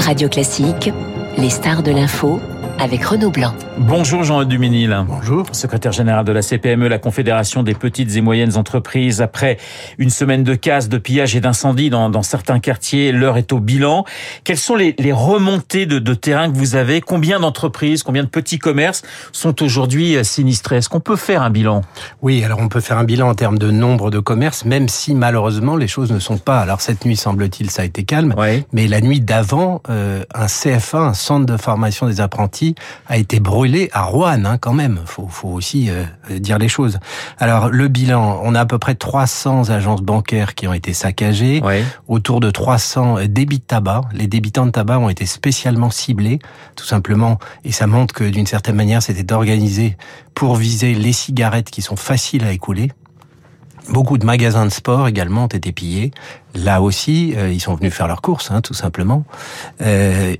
Radio Classique, les stars de l'info avec Renaud Blanc. Bonjour Jean Duménil. Bonjour. Secrétaire général de la CPME, la Confédération des petites et moyennes entreprises. Après une semaine de casse, de pillage et d'incendie dans, dans, certains quartiers, l'heure est au bilan. Quelles sont les, les remontées de, de, terrain que vous avez? Combien d'entreprises, combien de petits commerces sont aujourd'hui euh, sinistrés? Est-ce qu'on peut faire un bilan? Oui, alors on peut faire un bilan en termes de nombre de commerces, même si malheureusement les choses ne sont pas. Alors cette nuit, semble-t-il, ça a été calme. Oui. Mais la nuit d'avant, euh, un CFA, un centre de formation des apprentis, a été brûlé à Rouen, hein, quand même. Faut, faut aussi euh, dire les choses. Alors le bilan, on a à peu près 300 agences bancaires qui ont été saccagées, oui. autour de 300 débits de tabac. Les débitants de tabac ont été spécialement ciblés, tout simplement, et ça montre que d'une certaine manière, c'était organisé pour viser les cigarettes qui sont faciles à écouler. Beaucoup de magasins de sport également ont été pillés. Là aussi, euh, ils sont venus faire leurs courses, hein, tout simplement. Euh,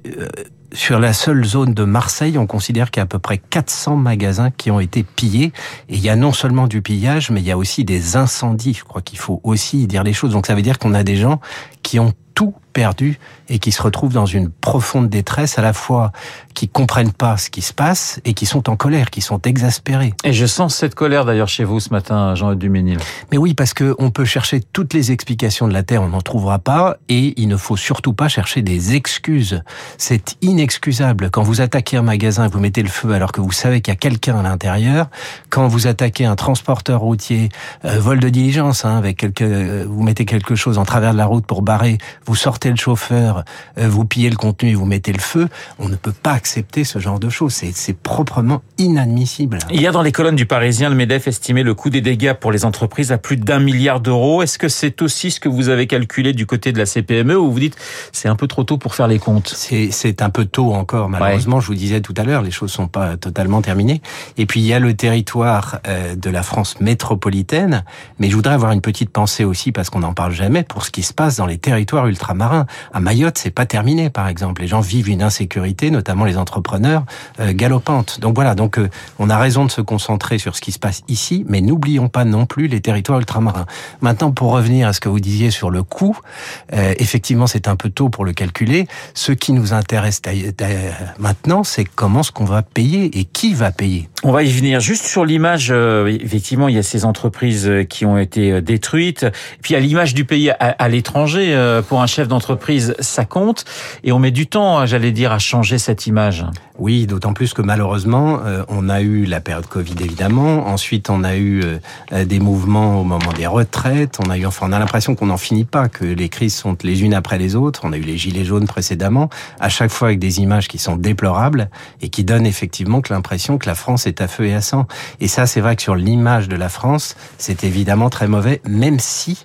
sur la seule zone de Marseille, on considère qu'il y a à peu près 400 magasins qui ont été pillés. Et il y a non seulement du pillage, mais il y a aussi des incendies. Je crois qu'il faut aussi dire les choses. Donc ça veut dire qu'on a des gens qui ont tout perdu et qui se retrouvent dans une profonde détresse, à la fois qui comprennent pas ce qui se passe et qui sont en colère, qui sont exaspérés. Et je sens cette colère d'ailleurs chez vous ce matin, Jean Duménil. Mais oui, parce que on peut chercher toutes les explications de la Terre, on n'en trouvera pas, et il ne faut surtout pas chercher des excuses. C'est inexcusable quand vous attaquez un magasin et vous mettez le feu alors que vous savez qu'il y a quelqu'un à l'intérieur. Quand vous attaquez un transporteur routier, euh, vol de diligence, hein, avec quelque, euh, vous mettez quelque chose en travers de la route pour barrer, vous sortez le chauffeur, euh, vous pillez le contenu et vous mettez le feu, on ne peut pas accepter ce genre de choses. C'est proprement inadmissible. Il y a dans les colonnes du Parisien, le MEDEF estimé le coût des dégâts pour les entreprises à plus d'un milliard d'euros. Est-ce que c'est aussi ce que vous avez calculé du côté de la CPME ou vous dites c'est un peu trop tôt pour faire les comptes? C'est un peu tôt encore, malheureusement. Ouais. Je vous disais tout à l'heure, les choses sont pas totalement terminées. Et puis il y a le territoire euh, de la France métropolitaine, mais je voudrais avoir une petite pensée aussi parce qu'on n'en parle jamais pour ce qui se passe dans les territoires ultramarins. À Mayotte, c'est pas terminé, par exemple. Les gens vivent une insécurité, notamment les entrepreneurs, euh, galopante. Donc voilà, donc euh, on a raison de se concentrer sur ce qui se passe ici, mais n'oublions pas non plus les territoires ultramarins. Maintenant, pour revenir à ce que vous disiez sur le coût, euh, effectivement, c'est un peu tôt pour le calculer. Ce qui nous intéresse maintenant, c'est comment ce qu'on va payer et qui va payer. On va y venir. Juste sur l'image, euh, effectivement, il y a ces entreprises qui ont été détruites. Puis à l'image du pays à, à l'étranger, euh, un chef d'entreprise, ça compte. Et on met du temps, j'allais dire, à changer cette image. Oui, d'autant plus que malheureusement, euh, on a eu la période Covid évidemment. Ensuite, on a eu euh, des mouvements au moment des retraites. On a eu, enfin, on a l'impression qu'on n'en finit pas, que les crises sont les unes après les autres. On a eu les gilets jaunes précédemment, à chaque fois avec des images qui sont déplorables et qui donnent effectivement que l'impression que la France est à feu et à sang. Et ça, c'est vrai que sur l'image de la France, c'est évidemment très mauvais, même si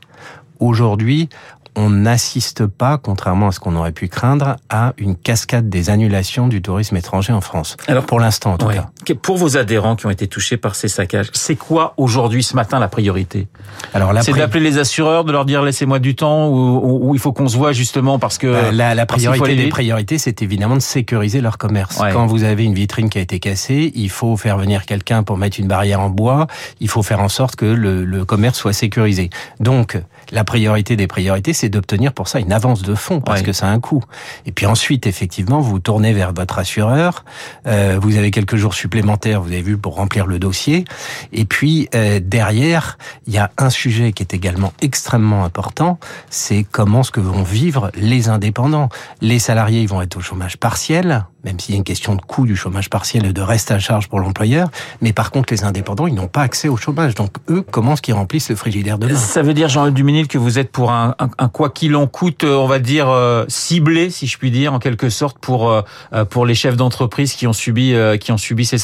aujourd'hui, on n'assiste pas, contrairement à ce qu'on aurait pu craindre, à une cascade des annulations du tourisme étranger en France. Alors pour l'instant, en tout ouais. cas. Pour vos adhérents qui ont été touchés par ces saccages, c'est quoi aujourd'hui, ce matin, la priorité? Alors c'est pri... d'appeler les assureurs, de leur dire laissez-moi du temps, ou, ou, ou, il faut qu'on se voit justement parce que bah, la, la priorité des priorités, c'est évidemment de sécuriser leur commerce. Ouais. Quand vous avez une vitrine qui a été cassée, il faut faire venir quelqu'un pour mettre une barrière en bois. Il faut faire en sorte que le, le commerce soit sécurisé. Donc la priorité des priorités, c'est d'obtenir pour ça une avance de fonds parce ouais. que ça a un coût. Et puis ensuite, effectivement, vous tournez vers votre assureur. Euh, vous avez quelques jours supplémentaires, vous avez vu, pour remplir le dossier. Et puis euh, derrière, il y a un sujet qui est également extrêmement important. C'est comment ce que vont vivre les indépendants. Les salariés, ils vont être au chômage partiel même s'il y a une question de coût du chômage partiel et de reste à charge pour l'employeur. Mais par contre, les indépendants, ils n'ont pas accès au chômage. Donc, eux, comment est-ce qu'ils remplissent le frigidaire de Ça veut dire, Jean-Luc Duménil, que vous êtes pour un, quoi qu'il en coûte, on va dire, euh, ciblé, si je puis dire, en quelque sorte, pour, euh, pour les chefs d'entreprise qui ont subi, euh, qui ont subi ces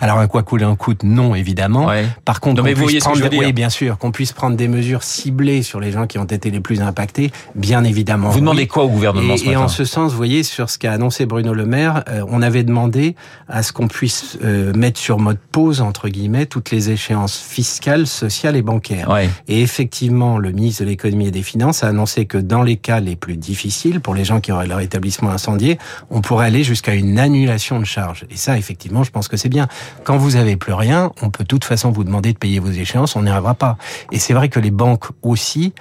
Alors, un quoi qu'il en coûte, non, évidemment. Ouais. Par contre, non, mais vous voyez prendre, ce que je veux dire. oui, bien sûr, qu'on puisse prendre des mesures ciblées sur les gens qui ont été les plus impactés, bien évidemment. Vous demandez quoi au gouvernement et, ce matin Et en ce sens, vous voyez, sur ce qu'a annoncé Bruno Le Maire, euh, on avait demandé à ce qu'on puisse euh, mettre sur mode pause, entre guillemets, toutes les échéances fiscales, sociales et bancaires. Ouais. Et effectivement, le ministre de l'économie et des finances a annoncé que dans les cas les plus difficiles, pour les gens qui auraient leur établissement incendié, on pourrait aller jusqu'à une annulation de charges. Et ça, effectivement, je pense que c'est bien. Quand vous avez plus rien, on peut de toute façon vous demander de payer vos échéances, on n'y arrivera pas. Et c'est vrai que les banques aussi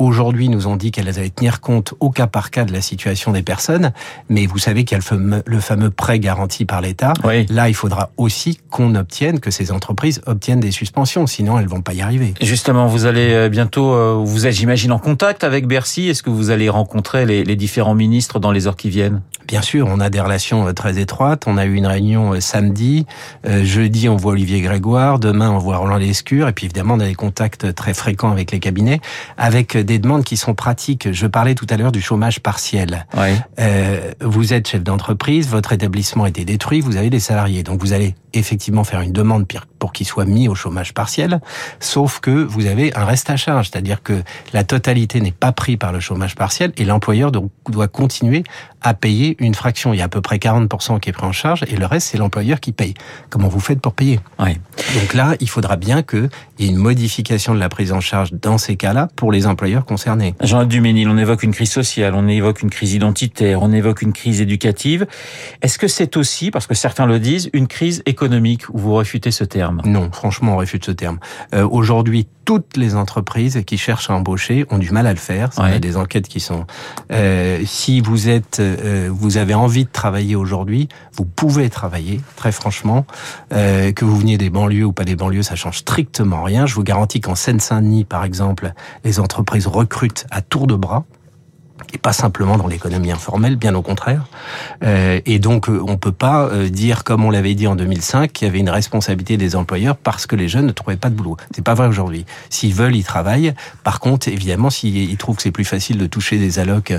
aujourd'hui nous ont dit qu'elles allaient tenir compte au cas par cas de la situation des personnes, mais vous savez qu'il y a le fameux, le fameux prêt garanti par l'État. Oui. Là, il faudra aussi qu'on obtienne, que ces entreprises obtiennent des suspensions, sinon elles vont pas y arriver. Justement, vous allez euh, bientôt, euh, vous êtes, j'imagine, en contact avec Bercy. Est-ce que vous allez rencontrer les, les différents ministres dans les heures qui viennent? Bien sûr, on a des relations euh, très étroites. On a eu une réunion samedi. jeudi, on voit Olivier Grégoire. Demain, on voit Roland Lescure. Et puis, évidemment, on a des contacts très fréquents avec les cabinets, avec des demandes qui sont pratiques. Je parlais tout à l'heure du chômage partiel. Oui. Euh, vous êtes chef d'entreprise, votre établissement a été détruit, vous avez des salariés. Donc, vous allez effectivement faire une demande pour qu'ils soient mis au chômage partiel, sauf que vous avez un reste à charge, c'est-à-dire que la totalité n'est pas prise par le chômage partiel et l'employeur doit continuer à payer une fraction. Il y a à peu près 40% qui est pris en charge et le reste, c'est l'employeur qui paye. Comment vous faites pour payer? Oui. Donc là, il faudra bien qu'il y ait une modification de la prise en charge dans ces cas-là pour les employeurs concernés. Jean Duménil, on évoque une crise sociale, on évoque une crise identitaire, on évoque une crise éducative. Est-ce que c'est aussi, parce que certains le disent, une crise économique où vous refutez ce terme? Non, franchement, on réfute ce terme. Euh, Aujourd'hui, toutes les entreprises qui cherchent à embaucher ont du mal à le faire. Il y a des enquêtes qui sont. Euh, si vous êtes, euh, vous avez envie de travailler aujourd'hui, vous pouvez travailler. Très franchement, euh, que vous veniez des banlieues ou pas des banlieues, ça change strictement rien. Je vous garantis qu'en Seine-Saint-Denis, par exemple, les entreprises recrutent à tour de bras et pas simplement dans l'économie informelle, bien au contraire. Euh, et donc, euh, on peut pas euh, dire, comme on l'avait dit en 2005, qu'il y avait une responsabilité des employeurs parce que les jeunes ne trouvaient pas de boulot. C'est pas vrai aujourd'hui. S'ils veulent, ils travaillent. Par contre, évidemment, s'ils trouvent que c'est plus facile de toucher des allocs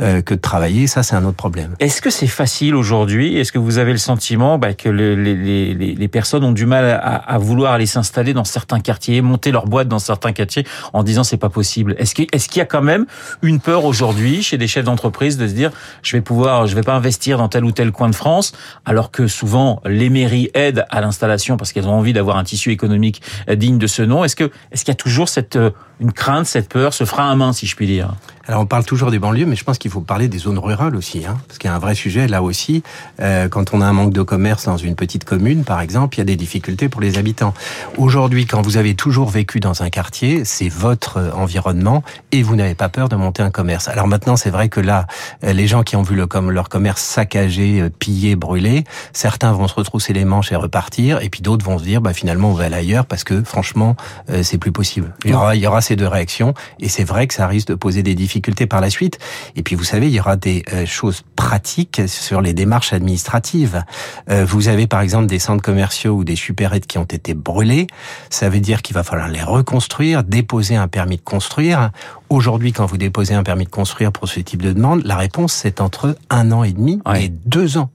euh, que de travailler, ça, c'est un autre problème. Est-ce que c'est facile aujourd'hui? Est-ce que vous avez le sentiment bah, que le, les, les, les, personnes ont du mal à, à vouloir aller s'installer dans certains quartiers, monter leur boîte dans certains quartiers, en disant c'est pas possible? Est-ce qu'il est qu'il y a quand même une peur aujourd'hui? Chez des chefs d'entreprise de se dire je vais pouvoir, je vais pas investir dans tel ou tel coin de France, alors que souvent les mairies aident à l'installation parce qu'elles ont envie d'avoir un tissu économique digne de ce nom. Est-ce que est-ce qu'il y a toujours cette euh, une crainte, cette peur, ce frein à main, si je puis dire? Alors on parle toujours des banlieues, mais je pense qu'il faut parler des zones rurales aussi, hein, parce qu'il y a un vrai sujet là aussi. Euh, quand on a un manque de commerce dans une petite commune, par exemple, il y a des difficultés pour les habitants. Aujourd'hui, quand vous avez toujours vécu dans un quartier, c'est votre euh, environnement et vous n'avez pas peur de monter un commerce. Alors maintenant, c'est vrai que là, euh, les gens qui ont vu le, leur commerce saccagé, euh, pillé, brûlé, certains vont se retrousser les manches et repartir, et puis d'autres vont se dire, bah finalement, on va aller ailleurs parce que franchement, c'est plus possible. Il y aura, il y aura ces deux réactions, et c'est vrai que ça risque de poser des difficultés difficultés par la suite. Et puis vous savez, il y aura des euh, choses pratiques sur les démarches administratives. Euh, vous avez par exemple des centres commerciaux ou des supérettes qui ont été brûlés. Ça veut dire qu'il va falloir les reconstruire, déposer un permis de construire. Aujourd'hui, quand vous déposez un permis de construire pour ce type de demande, la réponse c'est entre un an et demi ouais. et deux ans.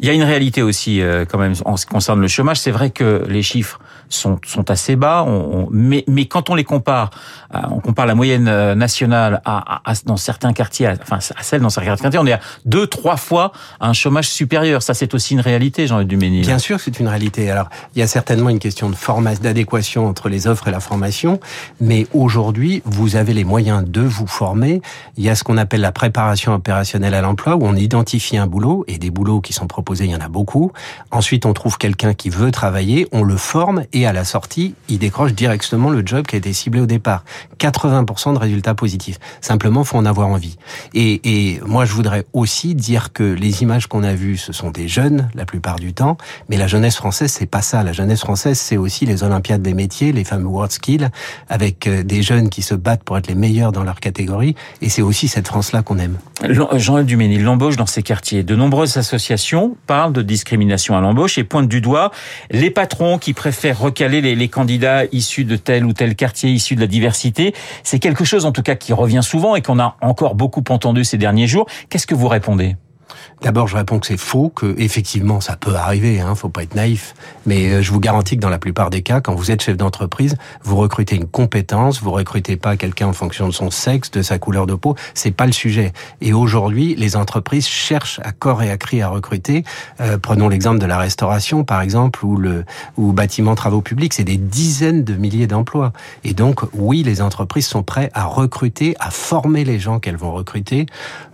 Il y a une réalité aussi euh, quand même en ce qui concerne le chômage. C'est vrai que les chiffres sont, sont assez bas, on, on, mais, mais quand on les compare, euh, on compare la moyenne euh, nationale à, à, à dans certains quartiers, enfin à celle dans certains quartiers, on est à deux, trois fois un chômage supérieur. Ça, c'est aussi une réalité, Jean Duménil. Bien sûr, c'est une réalité. Alors, il y a certainement une question de formation, d'adéquation entre les offres et la formation, mais aujourd'hui, vous avez les moyens de vous former. Il y a ce qu'on appelle la préparation opérationnelle à l'emploi, où on identifie un boulot et des boulots qui sont proposés il y en a beaucoup. Ensuite, on trouve quelqu'un qui veut travailler, on le forme et à la sortie, il décroche directement le job qui a été ciblé au départ. 80% de résultats positifs. Simplement, faut en avoir envie. Et, moi, je voudrais aussi dire que les images qu'on a vues, ce sont des jeunes la plupart du temps, mais la jeunesse française, c'est pas ça. La jeunesse française, c'est aussi les Olympiades des métiers, les fameux World Skills, avec euh, des jeunes qui se battent pour être les meilleurs dans leur catégorie. Et c'est aussi cette France-là qu'on aime. Jean-Yves Duménil, l'embauche dans ces quartiers. De nombreuses associations parle de discrimination à l'embauche et pointe du doigt les patrons qui préfèrent recaler les, candidats issus de tel ou tel quartier, issus de la diversité. C'est quelque chose en tout cas qui revient souvent et qu'on a encore beaucoup entendu ces derniers jours. Qu'est-ce que vous répondez? D'abord, je réponds que c'est faux, que effectivement ça peut arriver, hein, faut pas être naïf. Mais euh, je vous garantis que dans la plupart des cas, quand vous êtes chef d'entreprise, vous recrutez une compétence, vous recrutez pas quelqu'un en fonction de son sexe, de sa couleur de peau. C'est pas le sujet. Et aujourd'hui, les entreprises cherchent à corps et à cri à recruter. Euh, prenons l'exemple de la restauration, par exemple, ou le ou bâtiment travaux publics. C'est des dizaines de milliers d'emplois. Et donc, oui, les entreprises sont prêtes à recruter, à former les gens qu'elles vont recruter.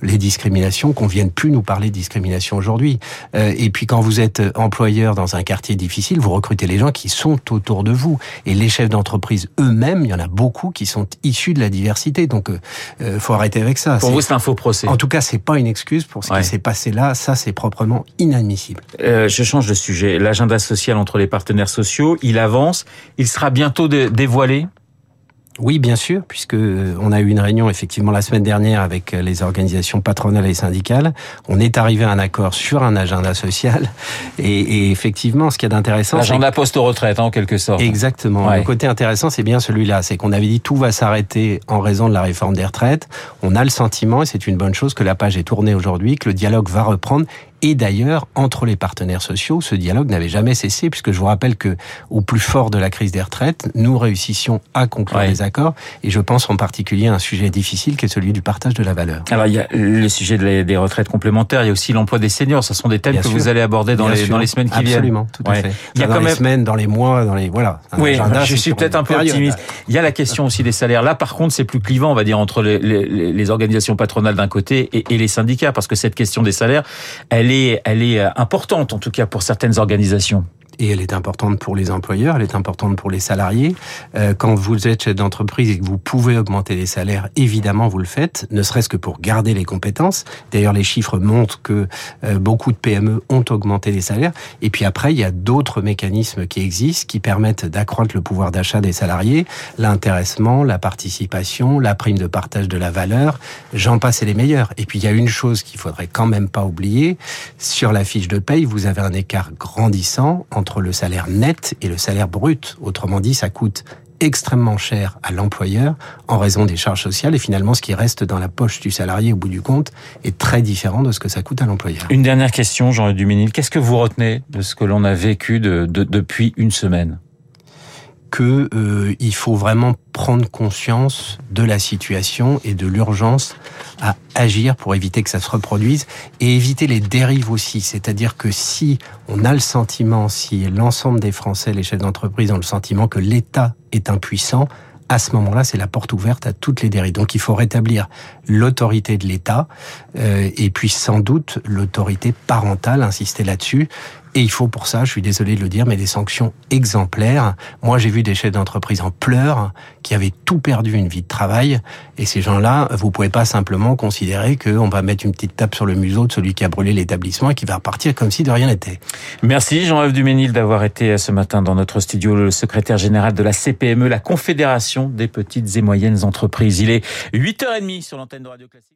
Les discriminations qu'on plus nous parler de discrimination aujourd'hui. Euh, et puis quand vous êtes employeur dans un quartier difficile, vous recrutez les gens qui sont autour de vous. Et les chefs d'entreprise eux-mêmes, il y en a beaucoup qui sont issus de la diversité. Donc, euh, faut arrêter avec ça. Pour vous, c'est un faux procès. En tout cas, c'est pas une excuse pour ce qui s'est passé là. Ça, c'est proprement inadmissible. Euh, je change de sujet. L'agenda social entre les partenaires sociaux, il avance. Il sera bientôt dévoilé oui, bien sûr, puisque euh, on a eu une réunion effectivement la semaine dernière avec euh, les organisations patronales et syndicales. On est arrivé à un accord sur un agenda social, et, et effectivement, ce qui est d'intéressant, l'agenda post-retraite, en quelque sorte. Exactement. Le côté intéressant, c'est bien celui-là, c'est qu'on avait dit tout va s'arrêter en raison de la réforme des retraites. On a le sentiment, et c'est une bonne chose, que la page est tournée aujourd'hui, que le dialogue va reprendre et d'ailleurs, entre les partenaires sociaux, ce dialogue n'avait jamais cessé, puisque je vous rappelle que, au plus fort de la crise des retraites, nous réussissions à conclure des accords. Et je pense en particulier à un sujet difficile qui est celui du partage de la valeur. Alors, il y a le sujet des retraites complémentaires, il y a aussi l'emploi des seniors. Ce sont des thèmes que vous allez aborder dans les, dans les semaines qui viennent. Absolument, tout à fait. Il y a dans quand les semaines, dans les mois, dans les voilà. Oui, je suis peut-être un peu optimiste. Il y a la question aussi des salaires. Là, par contre, c'est plus clivant, on va dire, entre les, les, les organisations patronales d'un côté et, et les syndicats, parce que cette question des salaires, elle est, elle est euh, importante, en tout cas pour certaines organisations et elle est importante pour les employeurs, elle est importante pour les salariés. Euh, quand vous êtes chef d'entreprise et que vous pouvez augmenter les salaires, évidemment vous le faites, ne serait-ce que pour garder les compétences. D'ailleurs, les chiffres montrent que euh, beaucoup de PME ont augmenté les salaires. Et puis après, il y a d'autres mécanismes qui existent qui permettent d'accroître le pouvoir d'achat des salariés, l'intéressement, la participation, la prime de partage de la valeur. J'en passe et les meilleurs. Et puis il y a une chose qu'il faudrait quand même pas oublier. Sur la fiche de paye, vous avez un écart grandissant entre le salaire net et le salaire brut. Autrement dit, ça coûte extrêmement cher à l'employeur en raison des charges sociales et finalement ce qui reste dans la poche du salarié au bout du compte est très différent de ce que ça coûte à l'employeur. Une dernière question, Jean Duménil. Qu'est-ce que vous retenez de ce que l'on a vécu de, depuis une semaine? Que euh, il faut vraiment prendre conscience de la situation et de l'urgence à agir pour éviter que ça se reproduise et éviter les dérives aussi. C'est-à-dire que si on a le sentiment, si l'ensemble des Français, les chefs d'entreprise ont le sentiment que l'État est impuissant, à ce moment-là, c'est la porte ouverte à toutes les dérives. Donc il faut rétablir l'autorité de l'État euh, et puis sans doute l'autorité parentale, insister là-dessus. Et il faut pour ça, je suis désolé de le dire, mais des sanctions exemplaires. Moi, j'ai vu des chefs d'entreprise en pleurs qui avaient tout perdu une vie de travail. Et ces gens-là, vous pouvez pas simplement considérer qu'on va mettre une petite tape sur le museau de celui qui a brûlé l'établissement et qui va repartir comme si de rien n'était. Merci Jean-Yves Duménil d'avoir été ce matin dans notre studio, le secrétaire général de la CPME, la Confédération des petites et moyennes entreprises. Il est 8h30 sur l'antenne de Radio Classique.